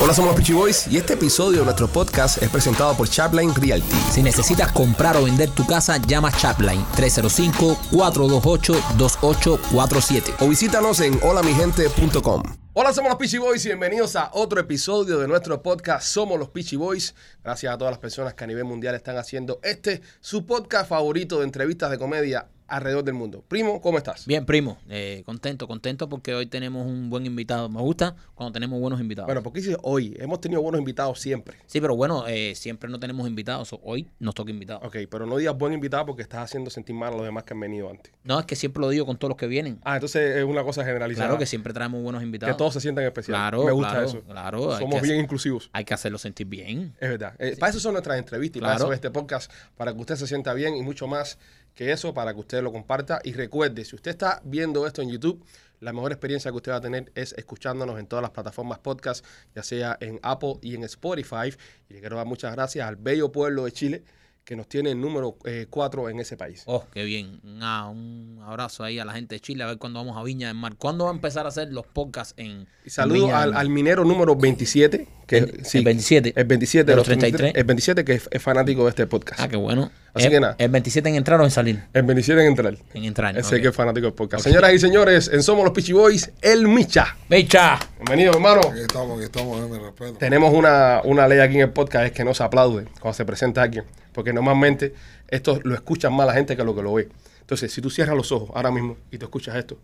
Hola, somos los Peachy Boys y este episodio de nuestro podcast es presentado por Chapline Realty. Si necesitas comprar o vender tu casa, llama Chapline 305-428-2847. O visítanos en holamigente.com. Hola, somos los Peachy Boys y bienvenidos a otro episodio de nuestro podcast Somos los Peachy Boys. Gracias a todas las personas que a nivel mundial están haciendo este su podcast favorito de entrevistas de comedia alrededor del mundo. Primo, ¿cómo estás? Bien, primo, eh, contento, contento porque hoy tenemos un buen invitado. Me gusta cuando tenemos buenos invitados. Bueno, porque dices hoy, hemos tenido buenos invitados siempre. sí, pero bueno, eh, siempre no tenemos invitados. Hoy nos toca invitados. Ok, pero no digas buen invitado porque estás haciendo sentir mal a los demás que han venido antes. No, es que siempre lo digo con todos los que vienen. Ah, entonces es una cosa generalizada. Claro que siempre traemos buenos invitados. Que todos se sientan especiales. Claro, Me gusta claro, eso. claro, Somos bien hacer- inclusivos. Hay que hacerlo sentir bien. Es verdad. Eh, Para eso son nuestras entrevistas y para Claro. eso es este podcast, para que usted se sienta bien y mucho más que eso, para que usted lo comparta. Y recuerde, si usted está viendo esto en YouTube, la mejor experiencia que usted va a tener es escuchándonos en todas las plataformas podcast, ya sea en Apple y en Spotify. Y le quiero dar muchas gracias al bello pueblo de Chile, que nos tiene el número 4 en ese país. Oh, qué bien. Un, ah, un abrazo ahí a la gente de Chile, a ver cuándo vamos a Viña del Mar. ¿Cuándo va a empezar a hacer los podcasts en, Y en Viña al minero número 27, que El- el 27. El 27 De los 33. El 27 que es, es fanático de este podcast. Ah, qué bueno. Así ¿Es- que nada. ¿El 27 en entrar o en salir? El 27 en entrar. En entrar. Ese que es fanático del podcast. Señoras y señores, en Somos los Peachy Boys, el Micha. ¡Mecha! Bienvenido, hermano. Aquí estamos, aquí estamos, eh, mi respeto. Tenemos una, una ley aquí en el podcast, es que no se aplaude cuando se presenta alguien. Porque normalmente esto lo escuchan más la gente que lo que lo ve. Entonces, si tú cierras los ojos ahora mismo y tú escuchas esto,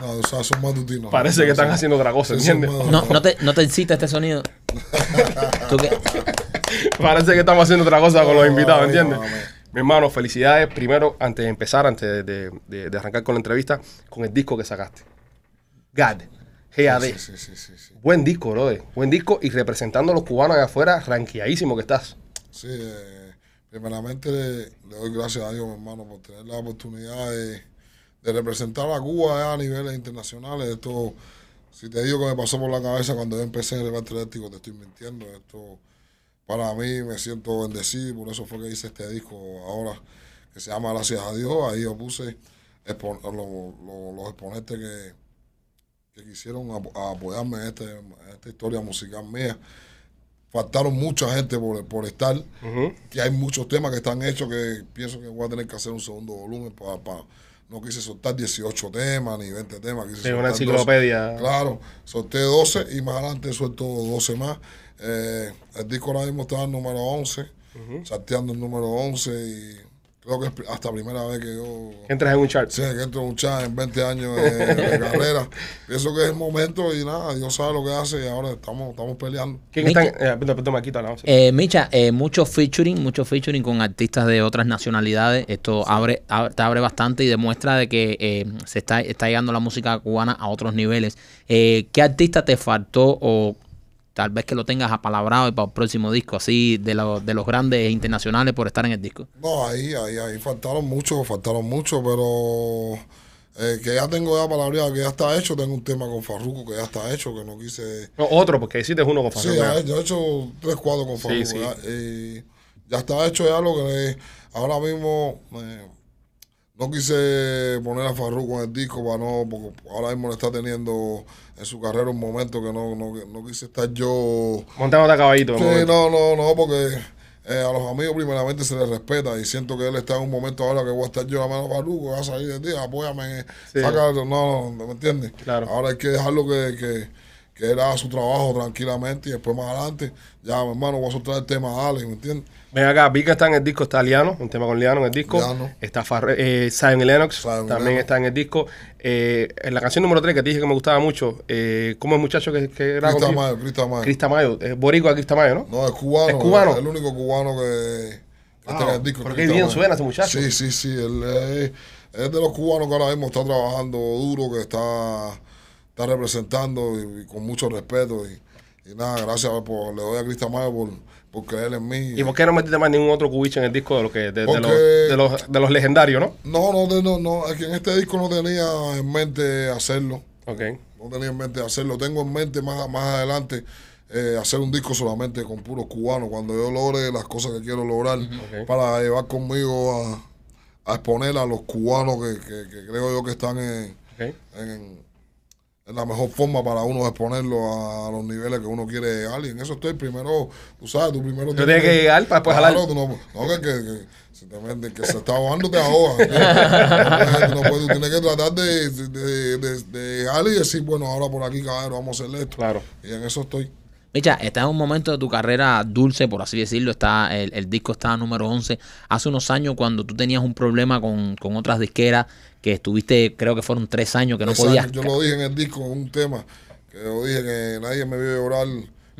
No, o sea, son matutinos. parece que están haciendo otra cosa, ¿entiendes? No, no, te, no te excita este sonido. ¿Tú qué? Parece que estamos haciendo otra cosa con los invitados, ¿entiendes? Mi hermano, felicidades. Primero, antes de empezar, antes de, de- de arrancar con la entrevista, con el disco que sacaste. God. GAD. Sí, sí, sí, sí, sí. Buen disco, brother. Buen disco y representando a los cubanos allá afuera, ranqueadísimo que estás. Sí, eh, primeramente le, le doy gracias a Dios, mi hermano, por tener la oportunidad de, de representar a Cuba a niveles internacionales. Esto, si te digo que me pasó por la cabeza cuando yo empecé en el Levante Eléctrico, te estoy mintiendo. Esto, para mí, me siento bendecido y por eso fue que hice este disco ahora, que se llama Gracias a Dios. Ahí yo puse expo- lo- lo- los exponentes que, que quisieron apo- apoyarme en, este, en esta historia musical mía. Faltaron mucha gente por, por estar, que hay muchos temas que están hechos que pienso que voy a tener que hacer un segundo volumen para, para- no quise soltar 18 temas ni 20 temas, quise Sí, una soltar 12. enciclopedia. Claro, solté 12 y más adelante suelto 12 más. Eh, el disco ahora mismo está en el número 11, salteando el número 11 y creo que es hasta primera vez que yo Entras en un chart. Sí, que entro en un chat en 20 años de, de carrera. Pienso que es el momento y nada, Dios sabe lo que hace y ahora estamos, estamos peleando. ¿Quién Micha. está en, eh, perdón, no, sí. Eh, Micha, eh, mucho featuring, mucho featuring con artistas de otras nacionalidades. Esto abre, ab- te abre bastante y demuestra de que eh, se está, está llegando la música cubana a otros niveles. Eh, ¿Qué artista te faltó o tal vez que lo tengas apalabrado y para el próximo disco, así de, los de los grandes internacionales por estar en el disco? No, ahí, ahí, ahí faltaron mucho, faltaron mucho, pero eh, que ya tengo ya palabreado, que ya está hecho. Tengo un tema con Farruko que ya está hecho, que no quise. No, otro, porque hiciste uno con Sí, Farruko. ya, yo he hecho tres cuadros con Farruko. sí. Ya, y ya está hecho ya lo que ahora mismo eh, no quise poner a Farruko en el disco para no, porque ahora mismo le está teniendo en su carrera un momento que no, no, no quise estar yo. Montándote a caballito. Sí, no, no, no, porque eh, a los amigos primeramente se les respeta y siento que él está en un momento ahora que voy a estar yo la mano Farruko, voy a salir de ti, apóyame, Sí. saca, no, no, ¿me entiendes? Claro. Ahora hay que dejarlo que, que, que él haga su trabajo tranquilamente y después más adelante, ya mi hermano, voy a soltar el tema a Ale, ¿me entiendes? Ven acá, vi que está en el disco, está Liano, un tema con Liano en el disco. Liano. Está Farre, eh, y Lennox, también Lennox. está en el disco. Eh, en la canción número 3 que te dije que me gustaba mucho, eh, ¿cómo es el muchacho que, que era Crista? Mayo, Crista Mayo. Crista Mayo, eh, boricua Crista Mayo, ¿no? No, es cubano. ¿Es cubano? Es el único cubano que, que está en el disco. qué bien suena ese muchacho. Sí, sí, sí. Él es, es de los cubanos que ahora mismo está trabajando duro, que está, está representando y, y con mucho respeto. Y, y nada, gracias por, le doy a Crista Mayo por, por creer en mí. ¿Y por qué no metiste más ningún otro cubicho en el disco de, lo que, de, los, de, los, de los legendarios, no? No, no, de- no, no, es que en este disco no tenía en mente hacerlo. Ok. No tenía en mente hacerlo. Tengo en mente más, más adelante eh, hacer un disco solamente con puros cubanos. Cuando yo logre las cosas que quiero lograr para llevar conmigo a, a exponer a los cubanos que, que- que creo yo que están en, es la mejor forma para uno exponerlo a los niveles que uno quiere llegar. Y en eso estoy primero, tú sabes, tú primero Tú tienes que llegar para después jalar. tú no, no, que, que, que, si te meten- que se está ahogando, te ahoga. Tú no puedes, tú tienes que tratar de, de, de, de llegar y decir, bueno, ahora por aquí, caballero, vamos a hacer esto. Claro. Y en eso estoy. Micha, estás en un momento de tu carrera dulce, por así decirlo. Está, el, el disco está número 11. Hace unos años, cuando tú tenías un problema con, con otras disqueras, que estuviste, creo que fueron tres años que no podías. Yo lo dije en el disco, un tema, que yo dije que nadie me vio llorar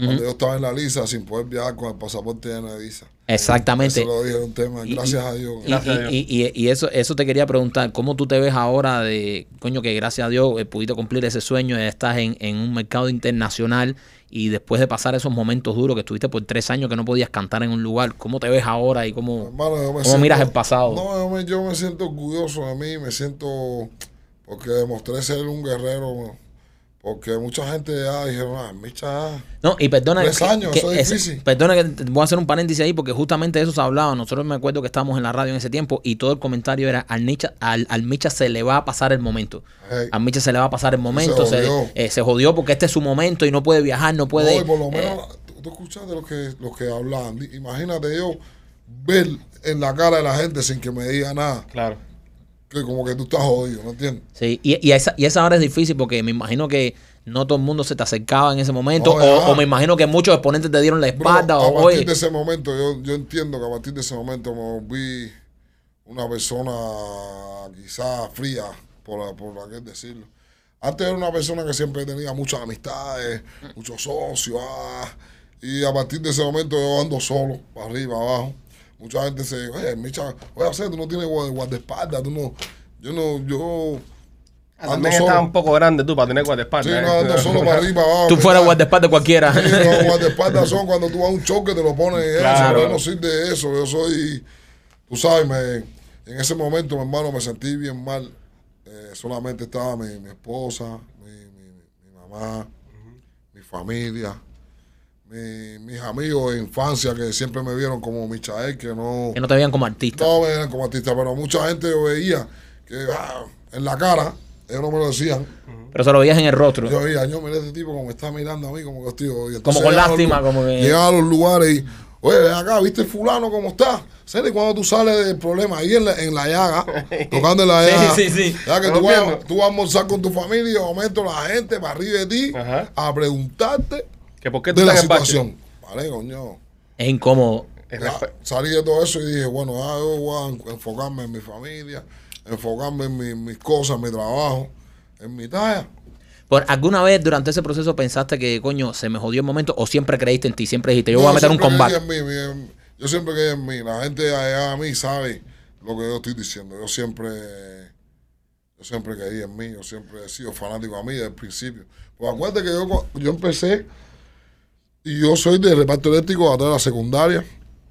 cuando yo estaba en la lisa sin poder viajar con el pasaporte de visa. Exactamente. Eso lo dije en un tema, Y- gracias a Dios. Y, Gracias a Dios. y- y- y eso, eso te quería preguntar, ¿cómo tú te ves ahora de, coño, que gracias a Dios eh, pudiste cumplir ese sueño, de estás en, en un mercado internacional y después de pasar esos momentos duros que estuviste por tres años que no podías cantar en un lugar, ¿cómo te ves ahora y cómo, Hermano, cómo miras el pasado? No, yo me, yo me siento orgulloso de mí, me siento porque demostré ser un guerrero. Porque mucha gente ya ah, Micha, No, y perdona Tres que- años, que eso es ese- difícil. perdona que te- voy a hacer un paréntesis ahí porque justamente de eso se hablaba. Nosotros me acuerdo que estábamos en la radio en ese tiempo y todo el comentario era al Micha, al, al Micha se le va a pasar el momento. Hey. A Micha se le va a pasar el momento, se, jodió. eh, se jodió porque este es su momento y no puede viajar, no puede. No, y por lo eh, menos tú, tú escuchaste lo que, lo que hablaban. Di- Imagínate yo ver en la cara de la gente sin que me diga nada, Claro. Que como que tú estás jodido, ¿no entiendes? Sí, y, y, esa, y esa hora es difícil porque me imagino que no todo el mundo se te acercaba en ese momento. No, o, o me imagino que muchos exponentes te dieron la Bro, espalda. a o, partir oye, de ese momento, yo, yo entiendo que a partir de ese momento me volví una persona quizás fría, por, por aquel decirlo. Antes era una persona que siempre tenía muchas amistades, muchos socios, ah, y a partir de ese momento yo ando solo, para arriba, abajo. Mucha gente se, oye, Micha, oye, hacer, tú no tienes guarda- guardaespaldas, tú no, yo no, yo Ah, También solo. estás un poco grande tú para tener Sí, guardaespaldas. no, ¿eh? ando solo para arriba, abajo. tú fueras guardaespaldas cualquiera. Sí, los guardaespaldas son cuando tú vas a un choque, te lo pones en Claro. eso. No soy de eso. Yo soy, tú sabes, me, en ese momento, mi hermano, me sentí bien mal. Eh, solamente estaba mi, mi esposa, mi, mi- mi mamá, mi familia, mi- mis amigos de infancia que siempre me vieron como Michael, que no, que no te veían como artista. no me veían como artista, pero mucha gente yo veía que ah, en la cara, ellos no me lo decían. Pero se lo veías en el rostro. Yo veía, yo miré a este tipo como me está mirando a mí, como que estoy. Como con los lástima, como que- Llegaba a los lugares y, oye, ven acá, ¿viste fulano cómo está? ¿Sabes cuando tú sales del problema? Ahí en la, en la llaga, tocando en la Sí, llaga. sí, sí. Ya que tú vas, tú vas a almorzar con tu familia y de momento la gente va arriba de ti Ajá. a preguntarte ¿Que ¿Por qué tú de la situación. Vale, coño. Es incómodo. Ya, salí de todo eso y dije, bueno, ya yo voy a en- enfocarme en mi familia, enfocarme en mi- mis cosas, en mi trabajo, en mi talla. ¿Por alguna vez durante ese proceso pensaste que, coño, se me jodió el momento o siempre creíste en ti? Siempre dijiste, yo No, voy a meter un combate. creí en mí, mi- yo siempre creí en mí. La gente allá a mí sabe lo que yo estoy diciendo. Yo siempre, yo siempre creí en mí. Yo siempre he sido fanático a mí desde el principio. Pues acuérdate que yo, yo empecé y yo soy de reparto eléctrico hasta la secundaria.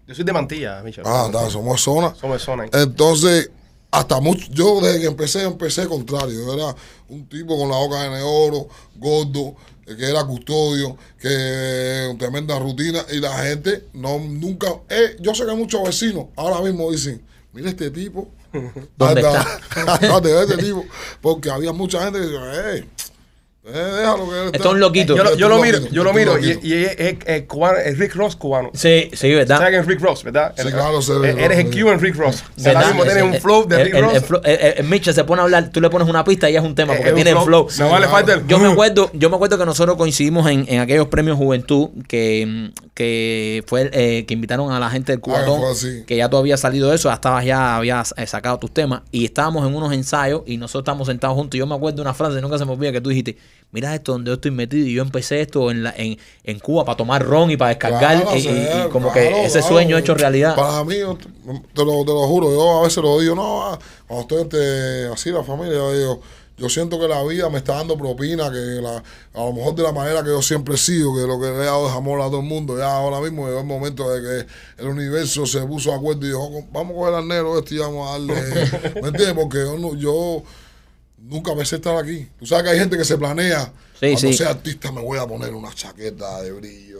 Yo soy de Mantilla, Michel. Ah, está, somos zona. Somos de zona. Entonces, hasta mucho, yo desde que empecé, empecé contrario. Yo era un tipo con la boca de oro, gordo, eh, que era custodio, que tremenda rutina, y la gente no nunca. eh, yo sé que muchos vecinos ahora mismo dicen, mira este tipo. ¿Dónde anda, este tipo. Porque había mucha gente que decía, hey, eh, déjalo que Esto es un loquito. Yo, lo- yo lo Tú miro, yo lo miro y, es, es- es cubano, es Rick Ross cubano. Sí, sí, ¿verdad? ¿Sabes es Rick Ross, verdad? Sí, claro, eh, Eres el Ross. Cuban Rick Ross. ¿Verdad? Ahora mismo tienes un flow de el- Rick el- Ross. el flow- el- el Mitchell se pone a hablar, tú le pones una pista y es un tema porque tiene el flow. No vale falta el Yo me acuerdo, yo me acuerdo que nosotros coincidimos en, en aquellos premios Juventud que, que fue eh, que invitaron a la gente del Cubatón, fue así. que ya tú habías salido de eso, ya estabas ya habías eh, sacado tus temas y estábamos en unos ensayos y nosotros estábamos sentados juntos. Y yo me acuerdo de una frase, nunca se me olvida que tú dijiste, mira esto donde yo estoy metido y yo empecé esto en la, en, en Cuba para tomar ron y para descargar Claro, y, y- sí, y como claro, que ese claro. sueño hecho realidad. Para mí, te, lo, te lo juro, yo a veces lo digo, no, ah, cuando estoy este, así la familia, yo digo, yo siento que la vida me está dando propina, que la, a lo mejor de la manera que yo siempre he sido, que lo que le he dado es amor a todo el mundo, ya ahora mismo llegó el momento de que el universo se puso de acuerdo y dijo, vamos a coger al negro este y vamos a darle, ¿me entiendes? Porque yo, no- yo nunca pensé estar aquí. Tú sabes que hay gente que se planea, Sí, cuando sí. sea artista me voy a poner una chaqueta de brillo.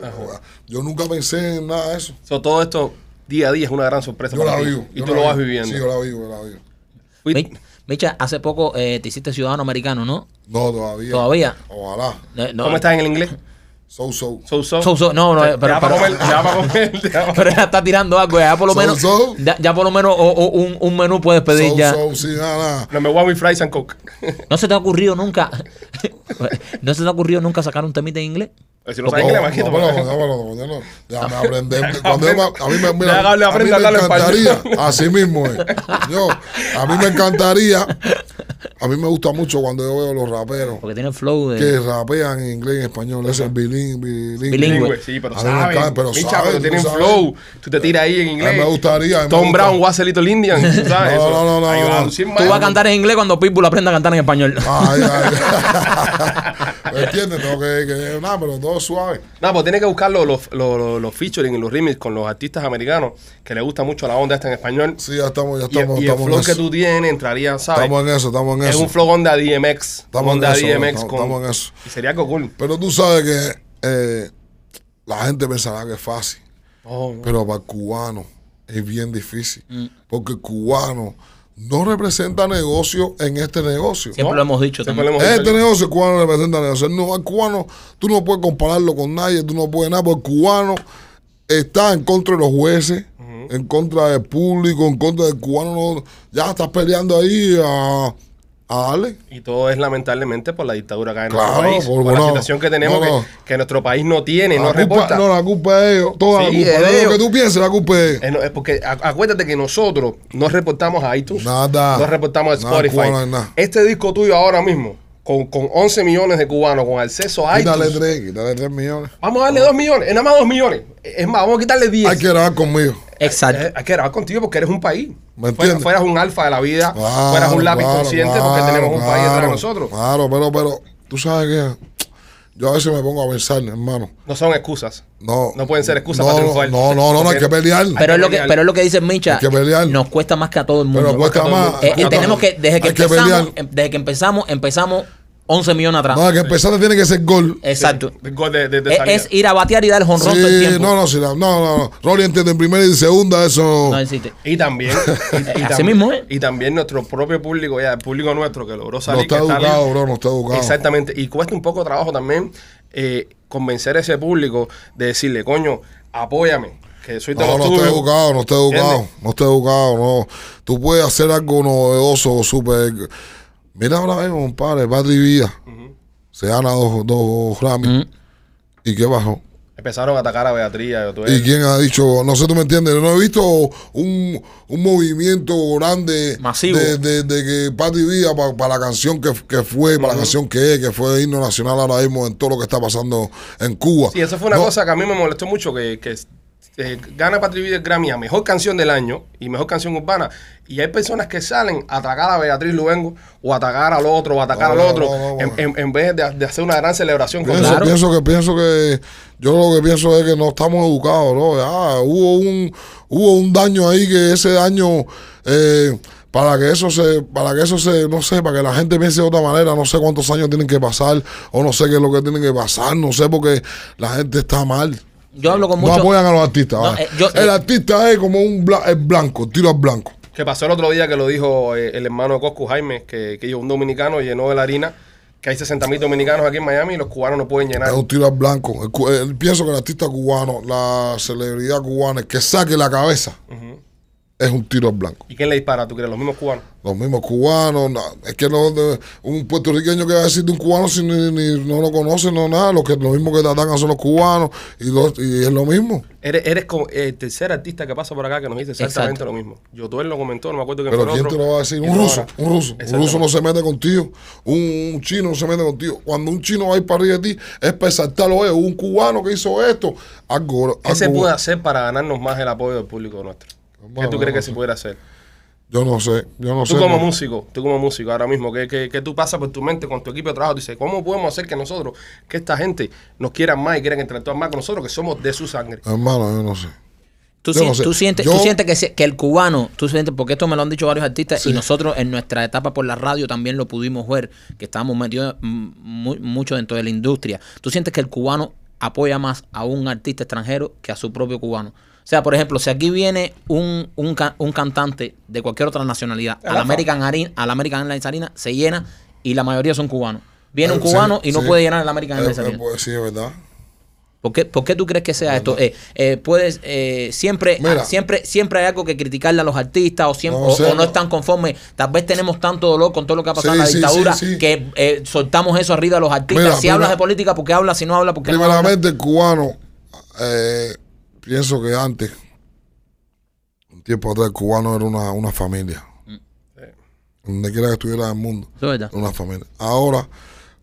Yo nunca pensé en nada de eso. So, todo esto día a día es una gran sorpresa Yo para la ti. vivo. Y tú lo vas viviendo. Sí, yo la vivo, yo la vivo. Micha, hace poco eh, te hiciste ciudadano americano, ¿no? No, todavía. Todavía. Ojalá. No, ¿Cómo estás en el inglés? So, so. So, so. So, so, no, no, pero, da para pero- comer, da para comer, pero ella está tirando algo, ya por lo So, menos, so. Ya, ya por lo menos o- o un, un menú puedes pedir So, ya. so, sí, nada, nada. No me voy with fries and coke. ¿No se te ha ocurrido nunca? ¿No se te ha ocurrido nunca sacar un temita en inglés? Si no sabes inglés, No, Marquito, no, pues. pero, no, pero, no, no, déjame aprender. Cuando yo a mí me, mira, a mí me encantaría, así mismo es. Yo, a mí me encantaría, a mí me gusta mucho cuando yo veo los raperos Porque tiene el flow de... que rapean en inglés y en español, ese es bilingüe. bilingüe. Sí, pero saben. pero pero tienen flow. Tú te tiras ahí en A inglés. mí me gustaría. a mí me Tom gusta. Brown, was a little Indian. ¿tú sabes? No, Eso. no, no, Tú vas a cantar en inglés cuando Pitbull aprenda a cantar en español. Ay, ay. ¿Me entiendes? Tengo que, que, nada, pero todo suave. No, pues tiene que buscar los, los, los, los featuring y los remix con los artistas americanos que les gusta mucho la onda esta en español. Sí, ya estamos, ya Y, estamos, y el estamos flow en que eso. tú tienes entraría, ¿sabes? Estamos en eso, estamos en es eso. un flow onda DMX. Estamos en onda eso, DMX estamos- con, estamos en eso. Y sería cool. Pero tú sabes que eh, la gente pensará que es fácil, Oh, no. pero para el cubano es bien difícil. Mm. Porque el cubano no representa negocio en este negocio. Siempre ¿No? lo hemos dicho Siempre también. lo hemos Este dicho. negocio el cubano representa negocio. No, al cubano, tú no puedes compararlo con nadie, tú no puedes nada, porque el cubano está en contra de los jueces, en contra del público, en contra del cubano. No, ya estás peleando ahí a, a darle. Y todo es lamentablemente por la dictadura acá en Claro, nuestro país. por- Por, la no, situación que tenemos no, no. Que, que nuestro país no tiene, no la culpa, reporta. no, la culpa es de ellos. Toda Sí, la culpa. es de No lo que tú pienses, la culpa es de ellos. No, es porque acuérdate que nosotros no reportamos a iTunes, Nada. no reportamos a Spotify. nada. Este disco tuyo ahora mismo, con, con 11 millones de cubanos, con acceso a Quítale iTunes, tres, quítale tres millones. vamos a darle 2 millones, es nada más 2 millones. Es más, vamos a quitarle 10. Hay que grabar conmigo. Exacto. Eh, hay que grabar contigo porque eres un país. ¿Me entiendes? fueras un alfa de la vida, Claro, fueras un lápiz claro, consciente porque tenemos un país detrás de nosotros. Claro, pero, pero, tú sabes que yo a veces me pongo a pensar, hermano. No son excusas. No, No pueden ser excusas no, para no, triunfar. No, no, no, no, hay que pelear. Pero es, lo que, pero es lo que dice Micha. Hay que pelear. Nos cuesta más que a todo el mundo. Pero cuesta más. mundo. Eh, eh, tenemos más. que, desde que empezamos, em- desde que empezamos, empezamos 11 millones atrás. No, que empezar tiene que ser gol. Exacto. El gol de, de, de Es, salida. es ir a batear y dar el jonrón todo el Sí, tiempo. no, no, sí, no, no, no. Rolly entiende en primera y en segunda, eso. No existe. Y también, y, y Así tam- mismo es. y también nuestro propio público, ya el público nuestro que logró no salir. que está educado, bro, no está educado. Exactamente. Y cuesta un poco de trabajo también eh, convencer a ese público de decirle, coño, apóyame, que soy de No, no está tuyos. educado, no está educado, ¿Entiendes? no está educado, no. Tú puedes hacer algo novedoso, súper. Mira ahora mismo, compadre, Patri Villa. Se gana dos, dos Grammy. ¿Y qué bajó? Empezaron a atacar a Beatriz. ¿Y quién ha dicho? No sé, tú me entiendes. No he visto un, un movimiento grande Masivo. de, de, de que Pati Villa para la canción que, que fue, para la canción que es, que fue himno nacional ahora mismo en todo lo que está pasando en Cuba. Sí, eso fue una No, cosa que a mí me molestó mucho, que, que eh, gana Patrick Villa el Grammy a Mejor Canción del Año y Mejor Canción Urbana, y hay personas que salen a atacar a Beatriz Luengo o a atacar al otro o a atacar No, al otro, no, no, en, en- en vez de, de hacer una gran celebración. Pienso, Claro. pienso que pienso que yo lo que pienso es que no estamos educados, ¿no? Ya, hubo un hubo un daño ahí que ese daño eh, para que eso se para que eso se no sé, para que la gente piense de otra manera, no sé cuántos años tienen que pasar o no sé qué es lo que tienen que pasar, no sé porque la gente está mal. Yo hablo con No muchos. apoyan a los artistas. No, eh, yo- el eh, artista es como un bla- es blanco, tiro al blanco. Que pasó el otro día que lo dijo eh, el hermano de Coscu Jaime, que, que un dominicano llenó de la harina, que hay 60 mil dominicanos aquí en Miami y los cubanos no pueden llenar. Es un tiro al blanco. El cu- el- pienso que el artista cubano, la celebridad cubana, el que saque la cabeza, es un tiro al blanco. ¿Y quién le dispara? ¿Tú crees? ¿Los mismos cubanos? Los mismos cubanos, na- es que no, de- un puertorriqueño que va a decir de un cubano si ni, ni- no lo conoce, no nada, lo, que, lo mismo que te atacan son los cubanos y, los- y es lo mismo. Eres, eres como el tercer artista que pasa por acá que nos dice exactamente Exacto. lo mismo. Yo tú él lo comentó, no me acuerdo quién Pero fue ¿quién el te otro. lo va a decir? Un ruso, un ruso. Un ruso no se mete contigo, un, un chino no se mete contigo. Cuando un chino va a ir para arriba de ti, es para exaltarlo, oye, un cubano que hizo esto, algo, ¿Qué se algo- puede hacer para ganarnos más el apoyo del público nuestro? ¿Qué tú crees no que sé. se pudiera hacer? Yo no sé, yo no Tú sé. como no. músico, tú como músico ahora mismo, ¿qué, qué, qué tú pasas por tu mente con tu equipo de trabajo? Dices, ¿cómo podemos hacer que nosotros, que esta gente nos quiera más y quieran interactuar más con nosotros, que somos de su sangre? Hermano, yo no sé. Tú, si- no sé. tú sientes, Yo- tú sientes que, el cubano, tú sientes, porque esto me lo han dicho varios artistas Sí. y nosotros en nuestra etapa por la radio también lo pudimos ver, que estábamos metidos mm, muy- mucho dentro de la industria. Tú sientes que el cubano apoya más a un artista extranjero que a su propio cubano. Sea, por ejemplo, si aquí viene un, un, ca- un cantante de cualquier otra nacionalidad, al. American, Arena, al American Airlines Arena se llena y la mayoría son cubanos. Viene un sí, cubano y no sí. puede llenar el American Airlines eh, Arena. pues, sí, es verdad. ¿Por qué, por qué tú crees que sea esto? Eh, eh, puedes, eh, siempre, Mira. ah, siempre, siempre hay algo que criticarle a los artistas o, siempre, No, o, o o no no. están conformes. Tal vez tenemos tanto dolor con todo lo que ha pasado en la sí, dictadura sí, sí. que eh, soltamos eso arriba de los artistas. Mira, si hablas de política, ¿por qué hablas? Si no hablas, ¿por qué no hablas? Primeramente, el cubano, eh, pienso que antes, un tiempo atrás, el cubano era una, una familia. Donde quiera que estuviera en el mundo, una familia. Ahora,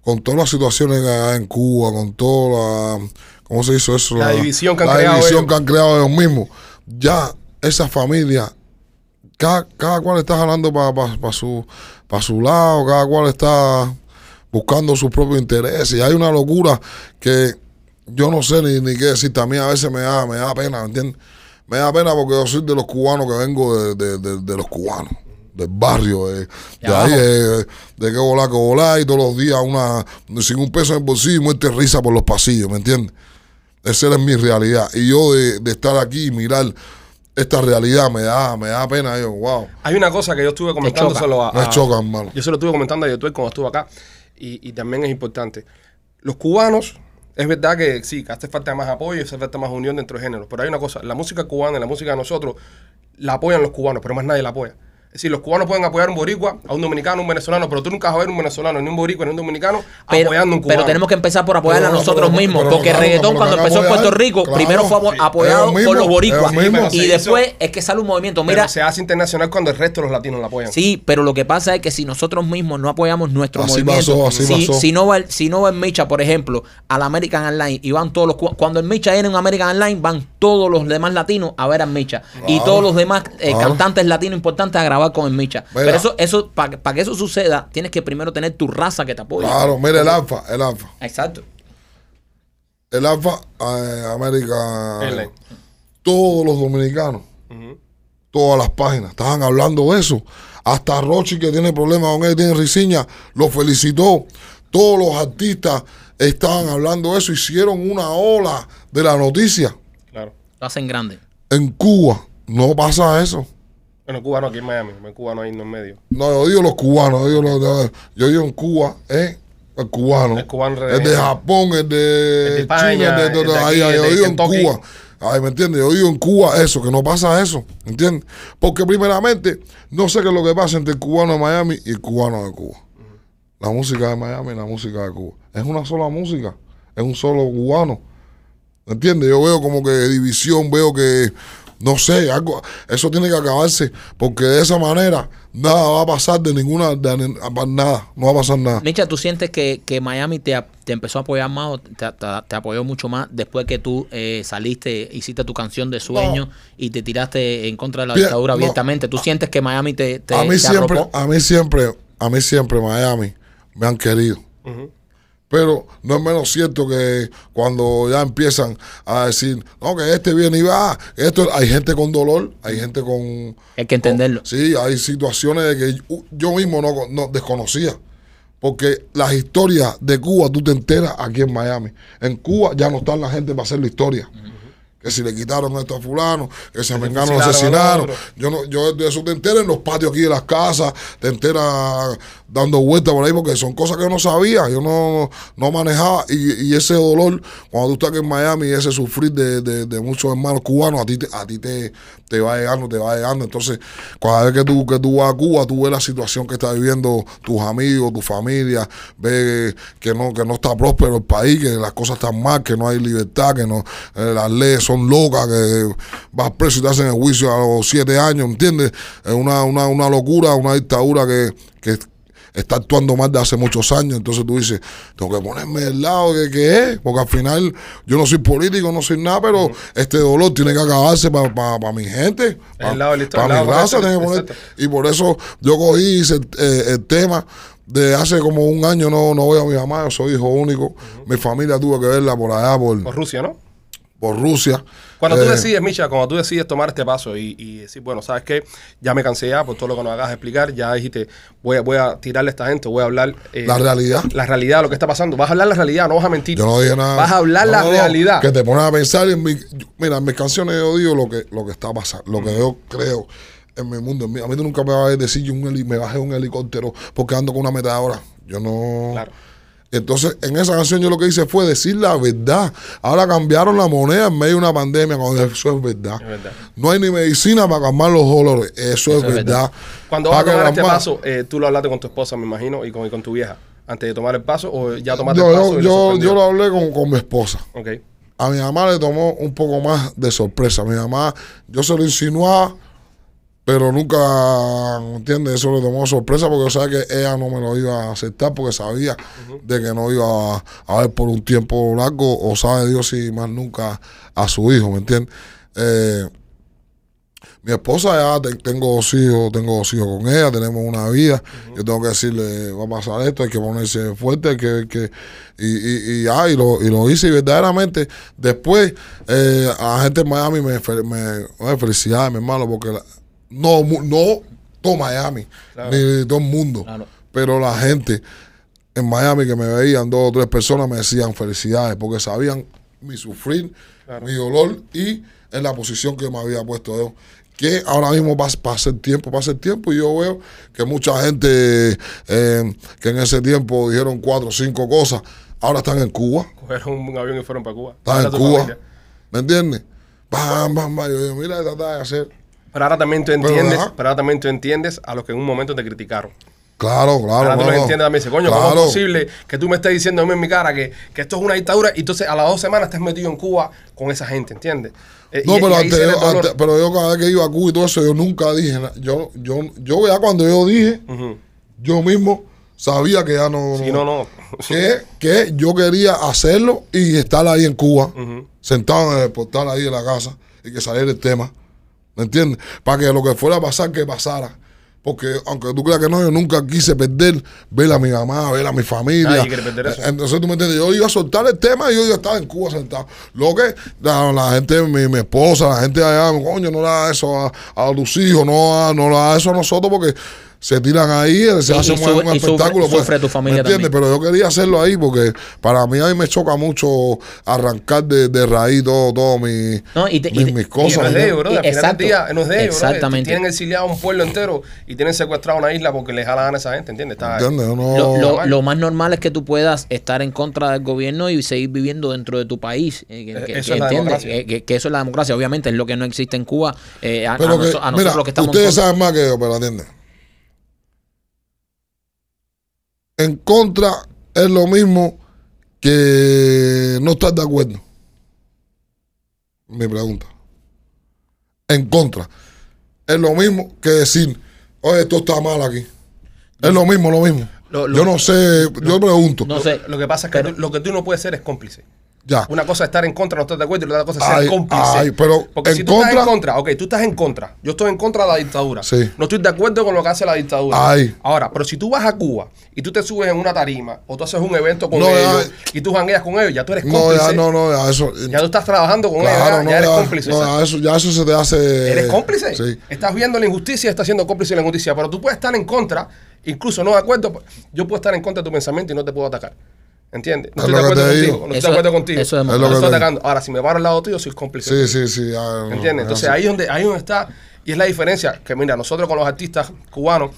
con todas las situaciones que hay en Cuba, con toda la. ¿Cómo se hizo eso? La división que han la creado división ellos. que han creado ellos mismos. Ya esa familia, cada, cada cual está jalando para su, pa su lado, cada cual está buscando sus propios intereses. Y hay una locura que yo no sé ni, ni qué decir. También a veces me da, me da pena, ¿me entiendes? Me da pena porque yo soy de los cubanos que vengo de, de- de- de los cubanos, del barrio, de, ahí, de, de que volar, que volar, y todos los días una, sin un peso en el bolsillo y muerte risa por los pasillos, ¿me entiendes? Esa es mi realidad. Y yo de, de estar aquí y mirar esta realidad me da, me da pena. Yo, wow, Hay una cosa que yo estuve comentándoselo a, me a- choca, hermano. Yo se lo estuve comentando a YouTube cuando estuve acá y, y también es importante. Los cubanos, es verdad que sí, que hace falta más apoyo, hace falta más unión dentro de géneros, pero hay una cosa, la música cubana y la música de nosotros la apoyan los cubanos, pero más nadie la apoya. Es decir, los cubanos pueden apoyar a un boricua, a un dominicano, a un venezolano, pero tú nunca vas a ver un venezolano, ni un boricua, ni un dominicano Pero, apoyando a un cubano. pero tenemos que empezar por apoyar a no, nosotros pero- mismos. pero porque el claro, reggaetón pero cuando empezó en Puerto Rico, claro. primero fue apoyado por los boricuas. Y hizo- después es que sale un movimiento. Pero Mira, se hace internacional cuando el resto de los latinos la apoyan. Sí, pero lo que pasa es que si nosotros mismos no apoyamos nuestro Así movimiento, pasó, así si, pasó. si no va el, si no va el Micha, por ejemplo, al American Airlines y van todos los cu- cuando el Micha viene en un American Airlines van todos los demás latinos a ver al Micha y todos los demás eh, Claro. cantantes latinos importantes a grabar con el Micha. Mira. Pero eso eso para que eso suceda, tienes que primero tener tu raza que te apoye. Claro, mira el alfa, el alfa. Exacto. El alfa, eh, América. Todos los dominicanos, todas las páginas, estaban hablando de eso. Hasta Rochi, que tiene problemas con él, tiene risiña, lo felicitó. Todos los artistas estaban hablando de eso, hicieron una ola de la noticia. Claro. Lo hacen grande. En Cuba no pasa eso. Bueno, cubano aquí en Miami, el cubano ahí no en medio. No, yo digo los cubanos, yo digo, los- yo digo en Cuba, ¿eh? El cubano. El cubano El de Japón, el de, El de España, China, el de, el de ahí, aquí, ahí, el yo de digo en. Cuba. Ay, ¿me entiendes? Yo digo en Cuba eso, que no pasa eso, ¿entiendes? Porque primeramente, no sé qué es lo que pasa entre el cubano de Miami y el cubano de Cuba. La música de Miami y la música de Cuba. Es una sola música, es un solo cubano. ¿Me entiendes? Yo veo como que división, veo que, no sé, algo, eso tiene que acabarse, porque de esa manera nada va a pasar de ninguna, de, nada, no va a pasar nada. Micha, ¿tú sientes que, que Miami te, te empezó a apoyar más o te, te- te apoyó mucho más después que tú eh, saliste, hiciste tu canción de sueño y te tiraste en contra de la Bien, dictadura no. abiertamente? ¿Tú sientes que Miami te, te, a mí te siempre, arropó? a mí siempre, a mí siempre Miami me han querido. Pero no es menos cierto que cuando ya empiezan a decir, no, que este viene y va, esto, hay gente con dolor, hay gente con... Hay que entenderlo. Sí, hay situaciones de que yo, yo mismo no, no desconocía. Porque las historias de Cuba tú te enteras aquí en Miami. En Cuba ya no están la gente para hacer la historia. Que si le quitaron esto a fulano, que se vengaron, lo asesinaron. Yo no, yo de eso te enteras en los patios aquí de las casas, te enteras dando vueltas por ahí, porque son cosas que yo no sabía, yo no, no manejaba. Y, ese dolor, cuando tú estás aquí en Miami, ese sufrir de, de- de muchos hermanos cubanos, a ti, te, a ti te, te va llegando, te va llegando. Entonces, cada vez que tú, que tú vas a Cuba, tú ves la situación que está viviendo tus amigos, tu familia, ves que no, que no está próspero el país, que las cosas están mal, que no hay libertad, que no, eh, las leyes son locas, que vas preso y te hacen el juicio a los siete años, ¿entiendes? Es una, una, una locura, una dictadura que, que está actuando mal de hace muchos años. Entonces tú dices, tengo que ponerme del lado de que es, porque al final yo no soy político, no soy nada, pero este dolor tiene que acabarse para mi gente, lado de la historia, para el mi raza. tiene que poner- y por eso yo cogí y hice el, eh, el tema. De hace como un año no, no voy a mi mamá, yo soy hijo único. Mi familia tuvo que verla por allá, por, Por Rusia, ¿no? Por Rusia. Cuando tú Eh, decides, Micha, cuando tú decides tomar este paso y, y decir, bueno, ¿sabes qué? Ya me cansé ya por todo lo que nos hagas explicar, ya dijiste, voy a, voy a tirarle a esta gente, voy a hablar... eh, La realidad. La realidad, lo que está pasando. Vas a hablar la realidad, no vas a mentir. Yo no dije nada. Vas a hablar No, la no, realidad. Que te pones a pensar en mi. Mira, en mis canciones yo digo lo que, lo que está pasando, lo que yo creo en mi mundo. En mi- a mí nunca me vas a decir yo un heli- me bajé un helicóptero porque ando con una metadora. Yo no. Claro. Entonces, en esa canción yo lo que hice fue decir la verdad. Ahora cambiaron la moneda en medio de una pandemia, cuando eso es verdad. Es verdad. No hay ni medicina para calmar los dolores. Eso, es, es verdad. Cuando vas a tomar este paso, eh, tú lo hablaste con tu esposa, me imagino, y con, y con tu vieja, antes de tomar el paso, o ya tomaste Yo, el paso yo, lo hablé con, con mi esposa. A mi mamá le tomó un poco más de sorpresa. Mi mamá, yo se lo insinuaba, pero nunca, ¿entiendes? Eso le tomó sorpresa porque yo sabía que ella no me lo iba a aceptar porque sabía de que no iba a, a ver por un tiempo largo o sabe Dios si más nunca a su hijo, ¿me entiendes? Eh, mi esposa ya te- tengo dos hijos, tengo dos hijos con ella, tenemos una vida. Yo tengo que decirle, va a pasar esto, hay que ponerse fuerte, hay que, hay que y, y, y ya, y lo, y lo hice. Y verdaderamente, después, eh, a la gente en Miami me, me oye, felicidades, mi hermano, porque la- no, no todo Miami, Claro. ni todo el mundo, Claro. pero la gente en Miami que me veían, dos o tres personas me decían felicidades, porque sabían mi sufrir, Claro. mi dolor y en la posición que me había puesto yo. Que ahora mismo pasa, el tiempo, pasa el tiempo y yo veo que mucha gente eh, que en ese tiempo dijeron cuatro o cinco cosas, ahora están en Cuba, Cogieron un avión y fueron para Cuba. están en Cuba, familia. ¿me entiendes? Bam, bam, bam. Yo digo, mira, trata de hacer. Pero ahora también tú entiendes, pero ahora también tú entiendes a los que en un momento te criticaron. Claro, claro. Ahora tú no. entiendes también. Dice, coño, ¿cómo Claro. es posible que tú me estés diciendo a mí en mi cara que, que esto es una dictadura y entonces a las dos semanas estás metido en Cuba con esa gente, ¿entiendes? Eh, No, y- pero, y antes, yo, antes- pero yo cada vez que iba a Cuba y todo eso, yo nunca dije nada. Yo, yo, yo ya cuando yo dije, yo mismo sabía que ya no... Sí, no, no. Que, que yo quería hacerlo y estar ahí en Cuba, sentado en el portal ahí de la casa y que saliera el tema. ¿Me entiendes? Para que lo que fuera a pasar, que pasara. Porque aunque tú creas que no, yo nunca quise perder ver a mi mamá, ver a mi familia. Nadie quiere perder eso. Entonces tú me entiendes, yo iba a soltar el tema y yo iba a estar en Cuba sentado. Lo que la, la gente, mi, mi esposa, la gente allá, coño, no le haga eso a, a tus hijos, no, no le haga eso a nosotros porque se tiran ahí, se Y- hace y un, sufre- un y sufre- espectáculo. pues, sufre tu familia ¿me entiendes? también. Pero yo quería hacerlo ahí porque para mí a mí me choca mucho arrancar de, de raíz todo, todo mi, No, y te- y mis, te- mis Y cosas. no es de ¿me ellos, bro. Al final Exacto. del día, no es de ellos, bro. Exactamente. Tienen exiliado a un pueblo entero y tienen secuestrado una isla porque les jala gana a esa gente, ¿entiendes? Está, ¿Entiendes? Yo no- Lo, lo- normal. lo más normal es que tú puedas estar en contra del gobierno y seguir viviendo dentro de tu país. eh, que, Eh, que- eso que es la entiendes, democracia. Eh, que, que eso es la democracia. Obviamente es lo que no existe en Cuba. eh, a, a Pero que, noso- a nosotros mira, los que estamos ustedes saben más que yo, pero atienden. En contra es lo mismo que no estar de acuerdo. Mi pregunta. En contra. Es lo mismo que decir, oye, esto está mal aquí. Es lo mismo, lo mismo. Lo- lo- yo no sé, yo pregunto. No sé. Lo que pasa es que Pero- tú- lo que tú no puedes ser es cómplice. Ya. Una cosa es estar en contra, no estar de acuerdo, y otra cosa es ser Ay, cómplice. ay, pero Porque en si tú estás en contra- contra, ok, tú estás en contra. Yo estoy en contra de la dictadura. Sí. No estoy de acuerdo con lo que hace la dictadura. Ay. Ahora, pero si tú vas a Cuba y tú te subes en una tarima o tú haces un evento con No, ya- ellos y tú jangueas con ellos, ya tú eres No, cómplice. ya, no, no, ya eso. Ya tú estás trabajando con ellos, Claro, ya, no, ya eres cómplice. no, ya eso, ya eso se te hace. ¿Eres cómplice? Sí. Estás viendo la injusticia y estás siendo cómplice de la injusticia. Pero tú puedes estar en contra, incluso no de acuerdo. Yo puedo estar en contra de tu pensamiento y no te puedo atacar. ¿Entiendes? No Es estoy de acuerdo contigo. No Eso- estoy de acuerdo contigo. eso es lo que estoy atacando. Ahora, si me paro al lado tuyo, soy cómplice. Sí, sí, sí. no, ¿Entiendes? es Entonces ahí donde, ahí donde está, y es la diferencia, que mira, nosotros con los artistas cubanos,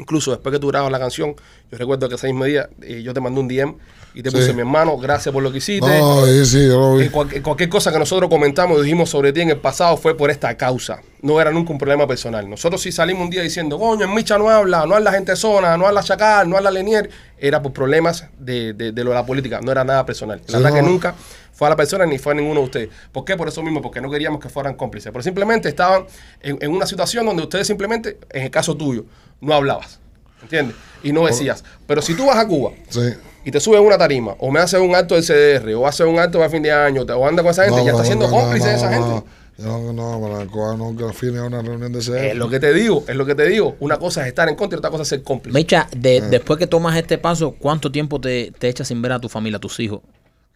incluso después que tú grabas la canción, yo recuerdo que ese mismo día eh, yo te mandé un DM y te Sí. puse mi hermano, gracias por lo que hiciste. No, sí, sí, yo lo vi. Cualquier, cualquier cosa que nosotros comentamos y dijimos sobre ti en el pasado fue por esta causa. No era nunca un problema personal. Nosotros sí salimos un día diciendo, coño, en Micha no habla, no habla gente zona, no habla Chacal, no habla Lenier. Era por problemas de, de- de lo de la política. No era nada personal. Sí, ataque no. nunca fue a la persona ni fue a ninguno de ustedes. ¿Por qué? Por eso mismo, porque no queríamos que fueran cómplices. Pero simplemente estaban en, en una situación donde ustedes simplemente, en el caso tuyo, no hablabas. ¿Entiendes? Y no decías. Pero si tú vas a Cuba Sí. Y te subes a una tarima, o me haces un acto del CDR, o haces un acto de fin de año, o anda con esa gente, No, ya no, estás siendo no, cómplice no, de esa no, gente. No, no, para el no, que al fin es una reunión de ese. Es lo que te digo, es lo que te digo. Una cosa es estar en contra y otra cosa es ser cómplice. Mecha, de- Ah. después que tomas este paso, ¿cuánto tiempo te, te echas sin ver a tu familia, a tus hijos?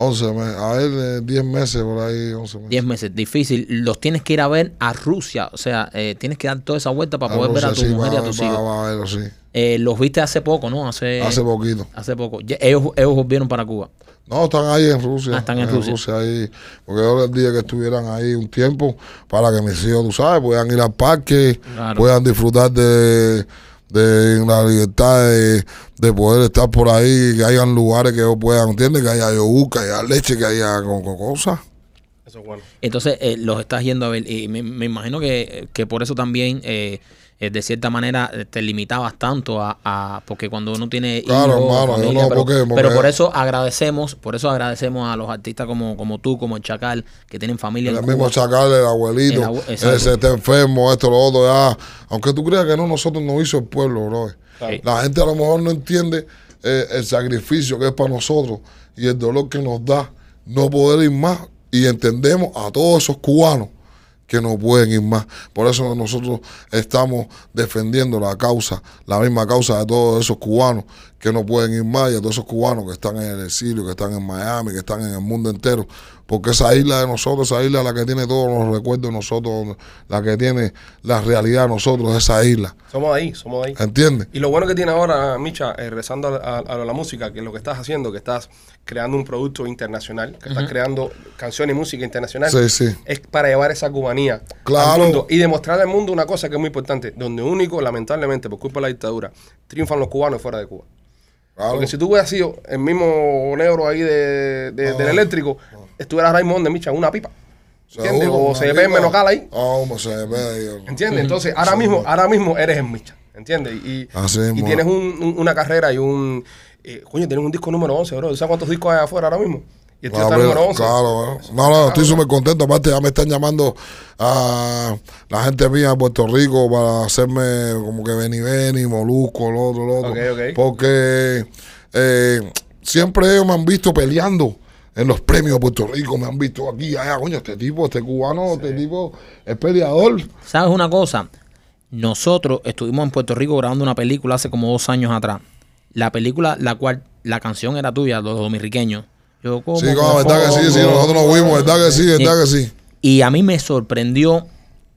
11 meses. A ver, eh, 10 meses por ahí, 11 meses. 10 meses, difícil. Los tienes que ir a ver a Rusia. O sea, eh, tienes que dar toda esa vuelta para A poder ver a tu Rusia, sí, mujer y a va- tus va- hijos. va verlo, sí. Eh, los viste hace poco, ¿no? Hace, Hace poquito. hace poco. Ya- ellos, ellos volvieron para Cuba. No, están ahí en Rusia. Ah, están en Rusia. ahí. Porque yo les dije que estuvieran ahí un tiempo para que mis hijos, tú sabes, puedan ir al parque, Claro. puedan disfrutar de, de la libertad de, de poder estar por ahí, que hayan lugares que ellos puedan, ¿entiendes? Que haya yogur, que haya leche, que haya con cosas. Eso es bueno. Entonces eh, los estás yendo a ver. Y me, me imagino que, que por eso también, eh, eh, de cierta manera, te limitabas tanto a, a- porque cuando uno tiene Claro, hijos, hermano, yo no, pero, porque- porque- pero por eso agradecemos, por eso agradecemos a los artistas como, como tú, como el Chacal, que tienen familia en El mismo Cuba. Chacal, el abuelito, El ese está enfermo, esto, lo otro, ya. Aunque tú creas que no, nosotros nos hizo el pueblo, bro. Claro. La gente a lo mejor no entiende eh, el sacrificio que es para nosotros y el dolor que nos da no poder ir más. Y entendemos a todos esos cubanos que no pueden ir más. Por eso nosotros estamos defendiendo la causa, la misma causa de todos esos cubanos que no pueden ir más y de todos esos cubanos que están en el exilio, que están en Miami, que están en el mundo entero. Porque esa isla de nosotros, esa isla es la que tiene todos los recuerdos de nosotros, la que tiene la realidad de nosotros, esa isla. Somos ahí, somos ahí. ¿Entiendes? Y lo bueno que tiene ahora, Micha, eh, regresando a, a- a la música, que lo que estás haciendo, que estás creando un producto internacional, que estás creando canciones y música internacional, Sí, sí. es para llevar esa cubanía Claro. al mundo y demostrarle al mundo una cosa que es muy importante, donde único, lamentablemente, por culpa de la dictadura, triunfan los cubanos fuera de Cuba. Claro. Porque si tú hubieras sido el mismo negro ahí de, de- del Ah, eléctrico, estuvieras Raymond de Micha una pipa. ¿Entiendes? O se ve pipa. menocal ahí. Ah, se ve ahí. ¿Entiendes? Entonces, ahora mismo, ahora mismo eres el Micha. ¿Entiendes? Y, y tienes un- un- una carrera y un. eh, coño, tienes un disco número 11, bro. ¿Sabes cuántos discos hay afuera ahora mismo? Y el tío está Claro, número 11. claro, no, no, estoy súper contento. Aparte, ya me están llamando a la gente mía de Puerto Rico para hacerme como que Beni Beni, Molusco, lo otro, lo otro. Porque eh, siempre ellos me han visto peleando en los premios de Puerto Rico. Me han visto aquí, allá, coño, este tipo, este cubano, este tipo es peleador. ¿Sabes una cosa? Nosotros estuvimos en Puerto Rico grabando una película hace como dos años atrás. La película, la cual la canción era tuya, los dominicanos. Yo como Sí, como, verdad que sí, sí, nosotros nos vimos, verdad que sí, verdad que sí. Y a mí me sorprendió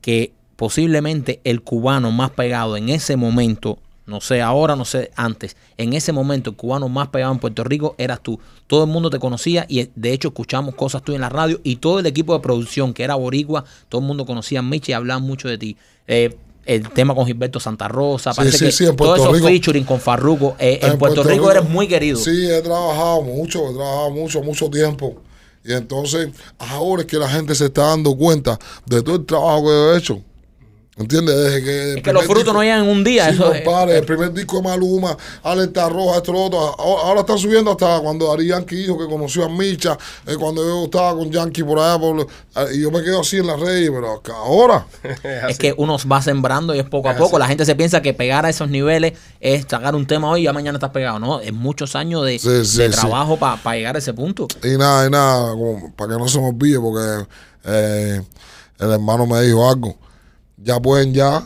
que posiblemente el cubano más pegado en ese momento, no sé ahora, no sé antes, en ese momento el cubano más pegado en Puerto Rico eras tú. Todo el mundo te conocía y de hecho escuchamos cosas tuyas en la radio y todo el equipo de producción que era boricua, todo el mundo conocía a Michi y hablaban mucho de ti. Eh, el tema con Gilberto Santa Rosa, parece sí, que sí, en todos Puerto esos Rico. featuring con Farruko, eh, en, Puerto, Rico, eres muy querido. Sí, he trabajado mucho, he trabajado mucho, mucho tiempo. Y entonces, ahora es que la gente se está dando cuenta de todo el trabajo que he hecho. ¿Entiendes? Desde que Es que los frutos disco- no llegan en un día. Sí, eso es- compadre, el primer disco de Maluma, Alerta Roja, esto, lo otro. Ahora, ahora están subiendo hasta cuando Ari Yankee dijo que conoció a Micha, eh, cuando yo estaba con Yankee por allá, por, eh, y yo me quedo así en las redes, pero ahora. Es que uno va sembrando y es poco a Es poco. así. La gente se piensa que pegar a esos niveles es sacar un tema hoy y ya mañana estás pegado. No, es muchos años de, Sí, sí, de sí. trabajo para llegar a ese punto. Y nada, y nada, como para que no se me olvide, porque eh, el hermano me dijo algo. Ya pueden ya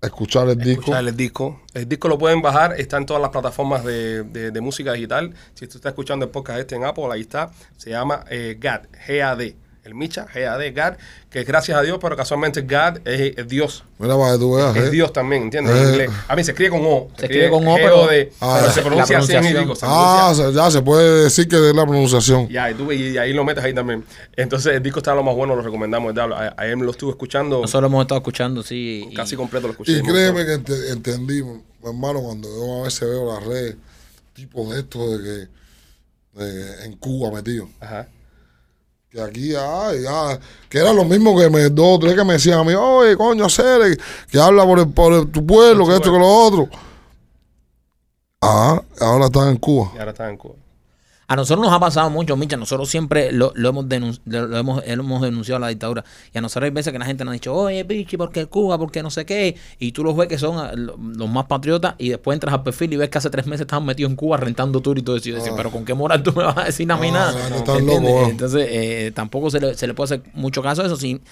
escuchar el disco. Escuchar el disco. El disco lo pueden bajar, está en todas las plataformas de, de- de música digital. Si tú estás escuchando el podcast este en Apple, ahí está. Se llama eh, GAD, G-A-D. El Micha, G-A-D, GAD, que es gracias a Dios, pero casualmente GAD es, es Dios. Mira para que tú veas. Es eh. Dios también, ¿entiendes? En Eh. inglés. A mí se escribe con O. Se escribe con O, pero- Ah, pero se pronuncia así en mi pronunciación. disco. se Ah, se- ya se puede decir que es la pronunciación. Ya, y, tú, y ahí lo metes ahí también. Entonces, el disco está lo más bueno, lo recomendamos. A- Ayer me lo estuve escuchando Nosotros hemos estado escuchando, sí. y- casi completo, lo escuché. Y me créeme que ente- entendí, mi hermano, cuando yo a veces veo las redes, tipos de esto de que de- en Cuba metido. Ajá. Que aquí, ay, ya, que era lo mismo que me, dos o tres que me decían a mí, oye, coño, hacer, que habla por, el- por el- tu pueblo, que esto, que lo otro. Ah, ahora están en Cuba. Y ahora está en Cuba. A nosotros nos ha pasado mucho, Micha. Nosotros siempre lo, lo hemos, lo, lo hemos, denunciado a la dictadura. Y a nosotros hay veces que la gente nos ha dicho, oye, Pichi, ¿por qué Cuba? ¿Por qué no sé qué? Y tú los ves que son ah, lo- los más patriotas y después entras al perfil y ves que hace tres meses estaban metidos en Cuba rentando tour y todo eso. Y yo decía, pero ¿con qué moral tú me vas a decir a mí Ah, nada? gente está ¿Entiendes? loco, ah. Entonces, eh, tampoco se le, se le puede hacer mucho caso a eso. Sin,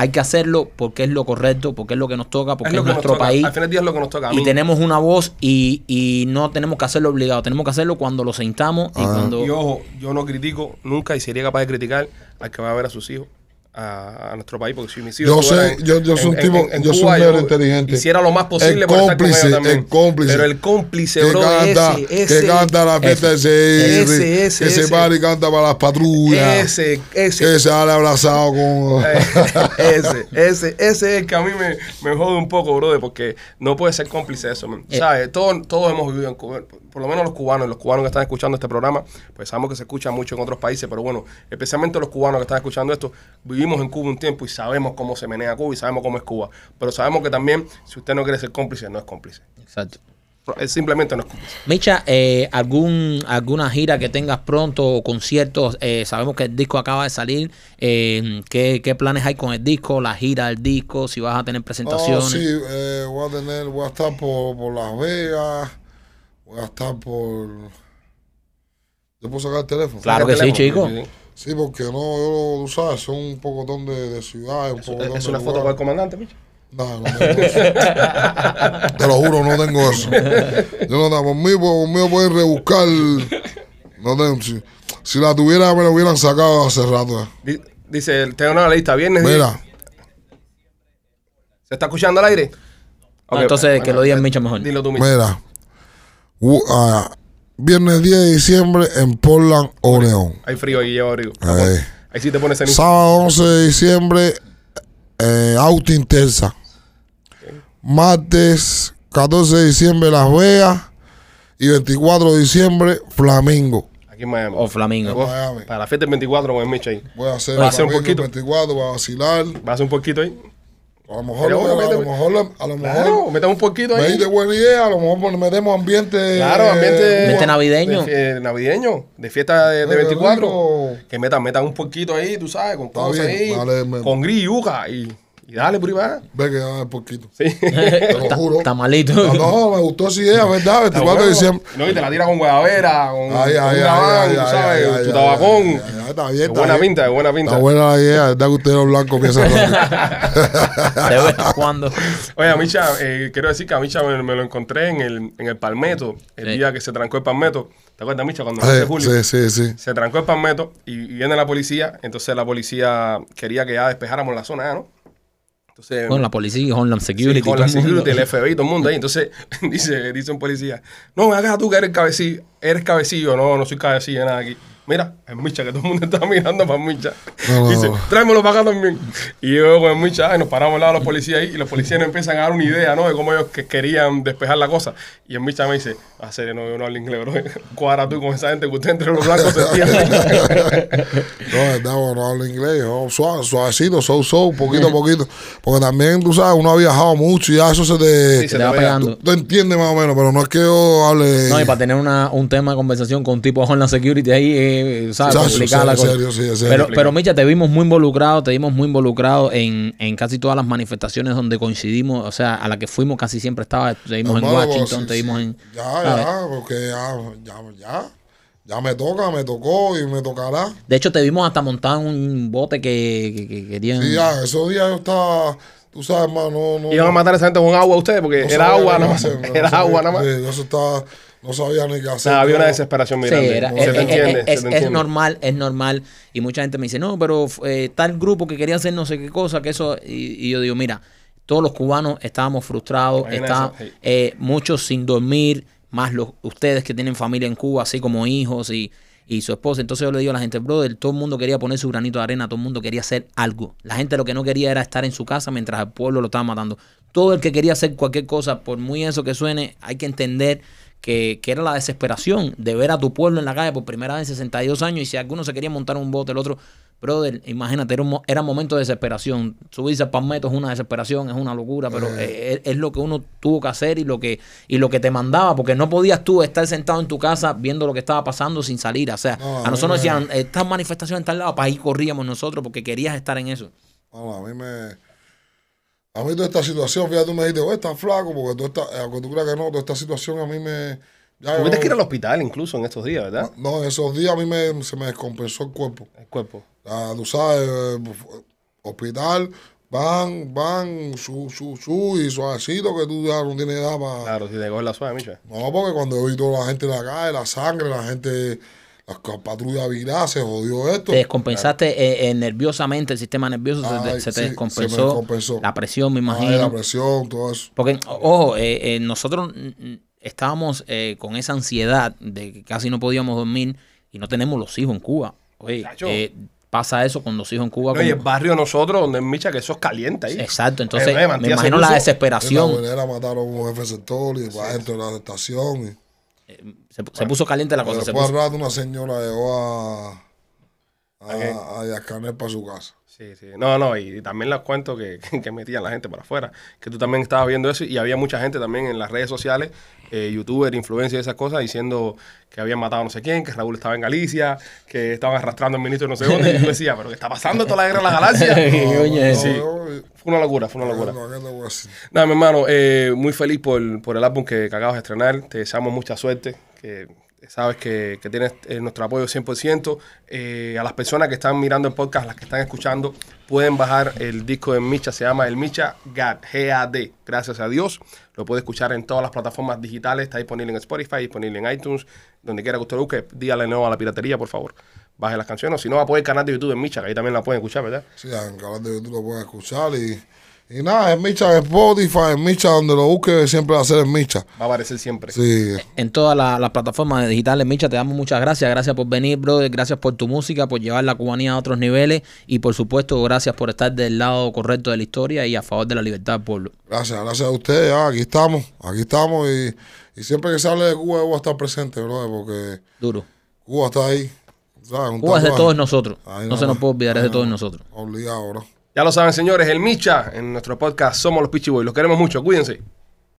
hay que hacerlo porque es lo correcto, porque es lo que nos toca, porque es, lo que nos nuestro toca. país. Al final del día es lo que nos toca. A Y tenemos una voz y, y no tenemos que hacerlo obligado, tenemos que hacerlo cuando lo sentamos y Ah. cuando... Y ojo, yo no critico nunca y sería capaz de criticar al que va a ver a sus hijos a, a nuestro país, porque si mis hijos Yo sé, yo- yo soy un tipo- en- en yo soy un negro inteligente. Hiciera lo más posible El por estar con cómplice, ellos también. el cómplice. Pero el cómplice, que bro, canta, ese, ese, que canta la fiesta ese, ese, ese, que se ese. para y canta para las patrullas, ese, ese, que sale abrazado con... ese, ese, ese es el que a mí me, me jode un poco, brother, porque no puede ser cómplice de eso, man. Eh. ¿Sabes? Todos, todos hemos vivido en Cuba, por lo menos los cubanos, los cubanos que están escuchando este programa, pues sabemos que se escucha mucho en otros países, pero bueno, especialmente los cubanos que están escuchando esto, vivimos en Cuba un tiempo y sabemos cómo se menea Cuba y sabemos cómo es Cuba. Pero sabemos que también, si usted no quiere ser cómplice, no es cómplice. Exacto. Es simplemente no es cómplice. Micha, eh, algún alguna gira que tengas pronto o conciertos, eh, sabemos que el disco acaba de salir, eh, ¿qué, qué planes hay con el disco, la gira del disco, si vas a tener Oh, presentaciones? sí, eh, voy a tener, voy a estar por, por Las Vegas, voy a estar por... ¿Yo puedo sacar el teléfono? Claro que sí, chico. sí, sí. Porque no, yo, tú sabes, son un pocotón de, de ciudades, un pocotón ¿Es de una foto para el comandante, Micho? No, no tengo eso. Te lo juro, no tengo eso. Yo no tengo, por mí, por mí pueden rebuscar. No tengo, si, si la tuviera, me la hubieran sacado hace rato. Dice, tengo una lista, viernes. Mira, ¿Se está escuchando al aire? No, entonces que lo diga Micha mejor. Dilo tú mismo. mira. U- ah, viernes 10 de diciembre en Portland, Oregon. Hay frío ahí, lleva abrigo. Ahí. Ahí sí te pones ceniza. Sábado 11 de diciembre, eh, Austin, Texas. Martes 14 de diciembre, Las Vegas. Y 24 de diciembre, Flamingo. Aquí en Miami. O Flamingo. Miami. Para la fiesta del 24 con el Micho ahí. Voy a hacer, Va a hacer un poquito. 24 para vacilar. ¿Vas a hacer un poquito ahí? A lo mejor, lo- a lo mejor, a lo mejor Claro, metamos un poquito ahí. diste buena idea, a lo mejor metemos ambiente. Claro, ambiente, Ambiente navideño. De, fie- navideño, de fiesta de, de Ay, qué 24. rico. Que metan, metan un poquito ahí, tú sabes, con cosas bien, ahí. dale, me- con gris y yuca. Y, y dale por ahí va. Ve que va a poquito. Sí. Te lo juro. Está malito. No, no, me gustó esa idea, ¿verdad? 24 de Está bueno. diciembre. No, y te la tira con guayabera, con, Ay, con ay, gabán, sabes, ay, tu ay, tabacón. ay, ay, Está bien, De está buena bien. pinta, de buena pinta. Está buena la idea, ¿verdad? Que usted los blancos piensan. De vez cuando. Oye, a Micha, eh, quiero decir que a Micha me, me lo encontré en el, en el Palmetto, el Sí. día que se trancó el Palmetto. ¿Te acuerdas, Micha, cuando el 11 de julio? Sí, sí, sí. Se trancó el Palmetto y, y viene la policía. Entonces la policía quería que ya despejáramos la zona, ¿no? Entonces, Con la policía, Homeland Security. sí, con todo la el mundo. security, el FBI, todo el mundo ahí. Entonces dice, dice un policía, no, acá tú que eres cabecillo. ¿Eres cabecillo? No, no soy cabecillo nada aquí. Mira, es Micha, que todo el mundo está mirando para Micha. No, dice, tráemelo para acá también. Y yo con Micha, ay, nos paramos al lado de los policías ahí y los policías nos empiezan a dar una idea, ¿no? De cómo ellos que querían despejar la cosa. Y el Micha me dice, a serio, no, yo no hablo inglés, bro. Cuadra tú con esa gente que usted entre los blancos se entiende. No, bueno, hablo inglés, oh, suave, suavecito, so, so, poquito a poquito. Porque también, tú sabes, uno ha viajado mucho y ya eso se te... Sí, Se te va pegando. Tú entiendes más o menos, pero no es que yo hable... No, y para tener una, un tema de conversación con un tipo de Homeland Security ahí, eh, ¿sabes? Chacho, Complicada la cosa. serio, sí, en serio. Pero, pero Micha, te vimos muy involucrado, te vimos muy involucrado en, en casi todas las manifestaciones donde coincidimos, o sea, a la que fuimos casi siempre estaba, te vimos en Washington, sí, te vimos sí. en... ya, porque ya, ya, ya, ya me toca, me tocó y me tocará. De hecho, te vimos hasta montar un bote que, que- que querían... Sí, ya, esos días yo estaba, tú sabes, hermano, no... no Iban a matar a esa gente con agua ustedes porque no era agua nada más. hacer, no Era sabía- agua nada más. Sí, yo eso estaba, no sabía ni qué hacer. sea, había una desesperación Sí, mirando. era- es, te entiende, es- te es entiende. normal, es normal. Y mucha gente me dice, no, pero eh, tal grupo que quería hacer no sé qué cosa, que eso. Y, y yo digo, mira, todos los cubanos estábamos frustrados, está, sí. eh, muchos sin dormir, más los ustedes que tienen familia en Cuba, así como hijos y, y su esposa. Entonces yo le digo a la gente, brother, todo el mundo quería poner su granito de arena, todo el mundo quería hacer algo. La gente lo que no quería era estar en su casa mientras el pueblo lo estaba matando. Todo el que quería hacer cualquier cosa, por muy eso que suene, hay que entender que, que era la desesperación de ver a tu pueblo en la calle por primera vez en 62 años y si alguno se quería montar un bote, el otro, brother, imagínate, era un, era momento de desesperación. Subirse al palmetto es una desesperación, es una locura, pero eh, es, es lo que uno tuvo que hacer y lo que, y lo que te mandaba, porque no podías tú estar sentado en tu casa viendo lo que estaba pasando sin salir. O sea, No, a nosotros nos a mí me- decían, estas manifestaciones en tal lado, para ahí corríamos nosotros porque querías estar en eso. No, a mí me. A mí toda esta situación, fíjate, tú me dijiste, oye, estás flaco, porque tú estás, aunque tú creas que no, toda esta situación a mí me. Ya Tuviste que ir al hospital incluso en estos días, ¿verdad? No, esos días a mí me, se me descompensó el cuerpo. El cuerpo. Ah, tú sabes, hospital, van, van, su, su, su, y suavecito que tú ya no tienes edad para... Claro, si te coges la suave, Micha. No, porque cuando yo vi toda la gente en la calle, la sangre, la gente, las patrullas viradas, se jodió esto. Te descompensaste eh, eh, nerviosamente, el sistema nervioso se te, Ay, se te sí, se me descompensó. descompensó. La presión, me Ay, imagino. la presión, todo eso. Porque, ojo, eh, eh, nosotros estábamos eh, con esa ansiedad de que casi no podíamos dormir y no tenemos los hijos en Cuba. Oye, eh, pasa eso con los hijos en Cuba. No, y el como- barrio de nosotros, donde es Micha, que eso es caliente ahí. Exacto, entonces Eh, eh, me se imagino la puso- En la desesperación. mataron a un jefe de sector y después adentro de la estación. Y, Se, se puso caliente la cosa. se después al puso- rato una señora llegó a, a, para su casa. Sí, sí. No, no, y también les cuento que, que metían la gente para afuera. Que tú también estabas viendo eso y había mucha gente también en las redes sociales, eh, youtuber, influencer y esas cosas, diciendo que habían matado a no sé quién, que Raúl estaba en Galicia, que estaban arrastrando al ministro de no sé dónde. Y yo decía, ¿pero qué está pasando toda la guerra en la galaxia? Oye, Sí. Fue una locura, fue una locura. Nada, mi hermano, eh, muy feliz por, por el álbum que, que acabas de estrenar. Te deseamos mucha suerte. Que sabes que, que tienes eh, nuestro apoyo 100%. Eh, a las personas que están mirando el podcast, las que están escuchando, pueden bajar el disco de Micha. Se llama El Micha GAD. G-A-D. Gracias a Dios. Lo puede escuchar en todas las plataformas digitales. Está disponible en Spotify, disponible en iTunes. Donde quiera que usted lo busque, dígale no a la piratería, por favor. Baje las canciones. O si no, apoye el canal de YouTube de Micha, que ahí también la pueden escuchar, ¿verdad? Sí, en el canal de YouTube lo pueden escuchar y, y nada, es Micha en Spotify, en Micha donde lo busque siempre va a ser en Micha. Va a aparecer siempre. Sí, en todas la- las plataformas digitales. Micha, te damos muchas gracias. Gracias por venir, brother. Gracias por tu música, por llevar la cubanía a otros niveles. Y por supuesto, gracias por estar del lado correcto de la historia y a favor de la libertad del pueblo. gracias, gracias a ustedes, ya, aquí estamos, aquí estamos y, y siempre que se hable de Cuba yo voy a estar presente, bro, porque Duro. Cuba está ahí. Cuba es de todos nosotros. Ahí No se nos puede olvidar, es de todos nosotros. Obligado, bro. Ya lo saben, señores, el Micha en nuestro podcast Somos los Pichi Boys. Los queremos mucho. Cuídense.